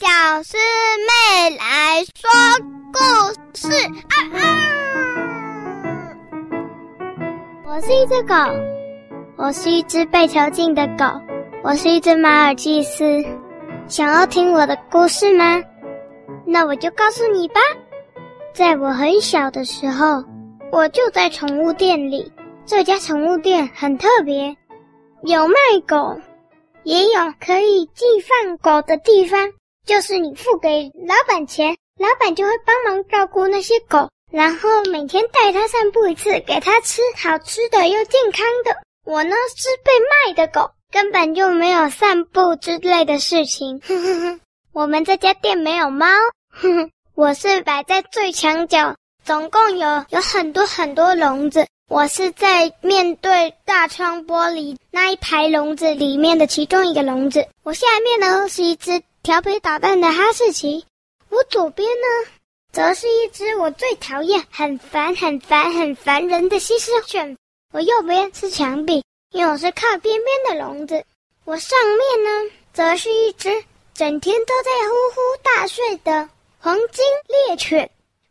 小师妹来说故事。啊啊！我是一只狗，我是一只被囚禁的狗，我是一只马尔济斯。想要听我的故事吗？那我就告诉你吧。在我很小的时候，我就在宠物店里。这家宠物店很特别，有卖狗，也有可以寄放狗的地方。就是你付给老板钱，老板就会帮忙照顾那些狗，然后每天带它散步一次，给它吃好吃的又健康的。我呢是被卖的狗，根本就没有散步之类的事情。哼哼哼，我们这家店没有猫。哼哼，我是摆在最墙角，总共有有很多很多笼子。我是在面对大窗玻璃那一排笼子里面的其中一个笼子。我下面呢是一只。调皮捣蛋的哈士奇，我左边呢，则是一只我最讨厌、很烦、很烦、很烦人的西施犬。我右边是墙壁，因为我是靠边边的笼子。我上面呢，则是一只整天都在呼呼大睡的黄金猎犬。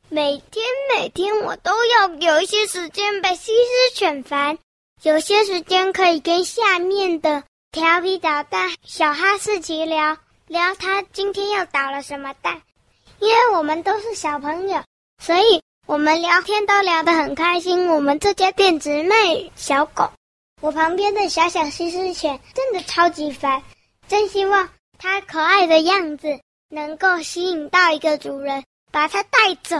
每天每天，我都要有一些时间被西施犬烦，有些时间可以跟下面的调皮捣蛋小哈士奇聊。聊他今天又捣了什么蛋，因为我们都是小朋友，所以我们聊天都聊得很开心。我们这家店只卖小狗，我旁边的小小西施犬真的超级烦，真希望它可爱的样子能够吸引到一个主人，把它带走。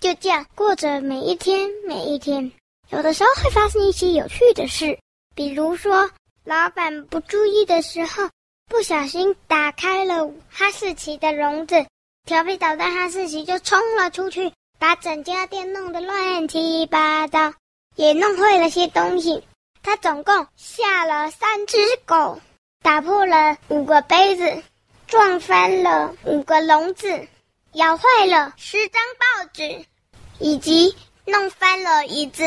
就这样过着每一天，每一天。有的时候会发生一些有趣的事，比如说老板不注意的时候。不小心打开了哈士奇的笼子，调皮捣蛋哈士奇就冲了出去，把整家店弄得乱七八糟，也弄坏了些东西。他总共吓了三只狗，打破了五个杯子，撞翻了五个笼子，咬坏了十张报纸，以及弄翻了椅子，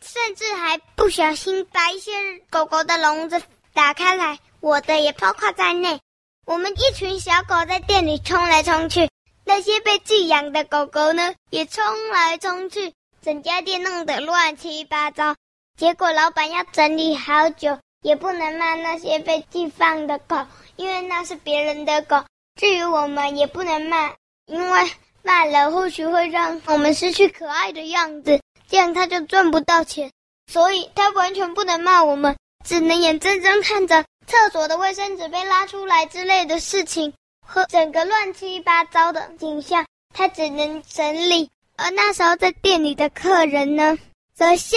甚至还不小心把一些狗狗的笼子打开来。我的也包括在内，我们一群小狗在店里冲来冲去，那些被寄养的狗狗呢，也冲来冲去，整家店弄得乱七八糟。结果老板要整理好久，也不能骂那些被寄放的狗，因为那是别人的狗。至于我们，也不能骂，因为骂了或许会让我们失去可爱的样子，这样他就赚不到钱。所以他完全不能骂我们，只能眼睁睁看着。厕所的卫生纸被拉出来之类的事情，和整个乱七八糟的景象，他只能整理。而那时候在店里的客人呢，则吓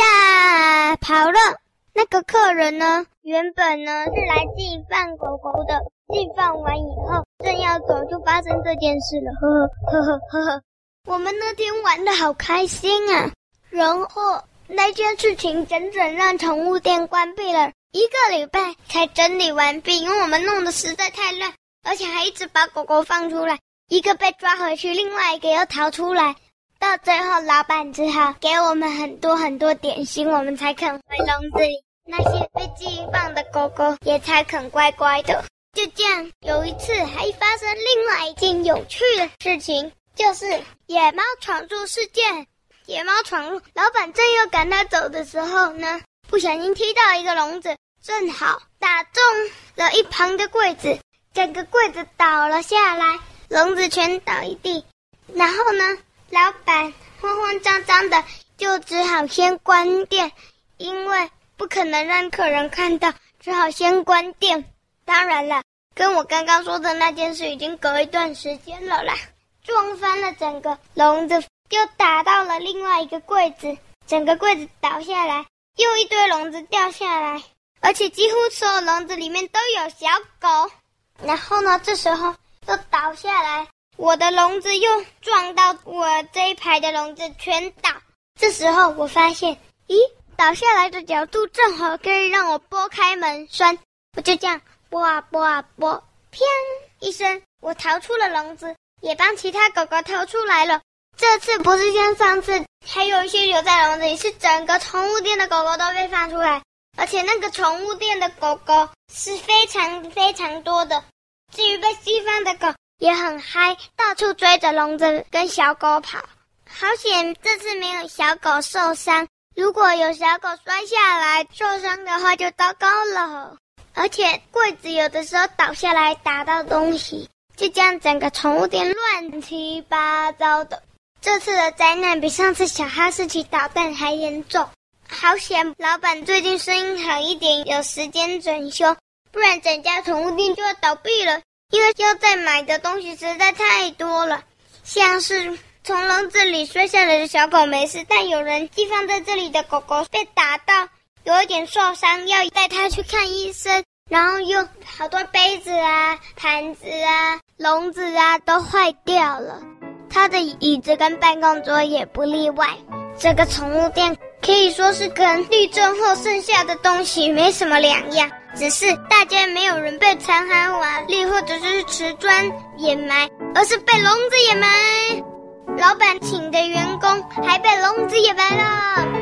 跑了。那个客人呢，原本呢是来寄放狗狗的，寄放完以后正要走，就发生这件事了。呵呵呵呵呵呵，我们那天玩的好开心啊！然后那件事情整整让宠物店关闭了。一个礼拜才整理完毕，因为我们弄得实在太乱，而且还一直把狗狗放出来，一个被抓回去，另外一个又逃出来，到最后老板只好给我们很多很多点心，我们才肯回笼子里。那些被寄放的狗狗也才肯乖乖的。就这样，有一次还发生另外一件有趣的事情，就是野猫闯入事件。野猫闯入，老板正要赶它走的时候呢，不小心踢到一个笼子。正好打中了一旁的柜子，整个柜子倒了下来，笼子全倒一地。然后呢，老板慌慌张张的，就只好先关店，因为不可能让客人看到，只好先关店。当然了，跟我刚刚说的那件事已经隔一段时间了啦。撞翻了整个笼子，又打到了另外一个柜子，整个柜子倒下来，又一堆笼子掉下来。而且几乎所有笼子里面都有小狗，然后呢，这时候又倒下来，我的笼子又撞到我这一排的笼子全倒。这时候我发现，咦，倒下来的角度正好可以让我拨开门栓，我就这样拨啊拨啊拨，砰一声，我逃出了笼子，也帮其他狗狗逃出来了。这次不是像上次还有一些留在笼子里，是整个宠物店的狗狗都被放出来。而且那个宠物店的狗狗是非常非常多的，至于被释放的狗也很嗨，到处追着笼子跟小狗跑。好险这次没有小狗受伤，如果有小狗摔下来受伤的话就糟糕了。而且柜子有的时候倒下来打到东西，就这样整个宠物店乱七八糟的。这次的灾难比上次小哈士奇捣蛋还严重。好险，老板最近生意好一点，有时间整修，不然整家宠物店就要倒闭了。因为要再买的东西实在太多了，像是从笼子里摔下来的小狗没事，但有人寄放在这里的狗狗被打到有一点受伤，要带它去看医生。然后又好多杯子啊、盘子啊、笼子啊都坏掉了，他的椅子跟办公桌也不例外。这个宠物店可以说是跟地震后剩下的东西没什么两样，只是大家没有人被残骸瓦砾或者是瓷砖掩埋，而是被笼子掩埋。老板请的员工还被笼子掩埋了。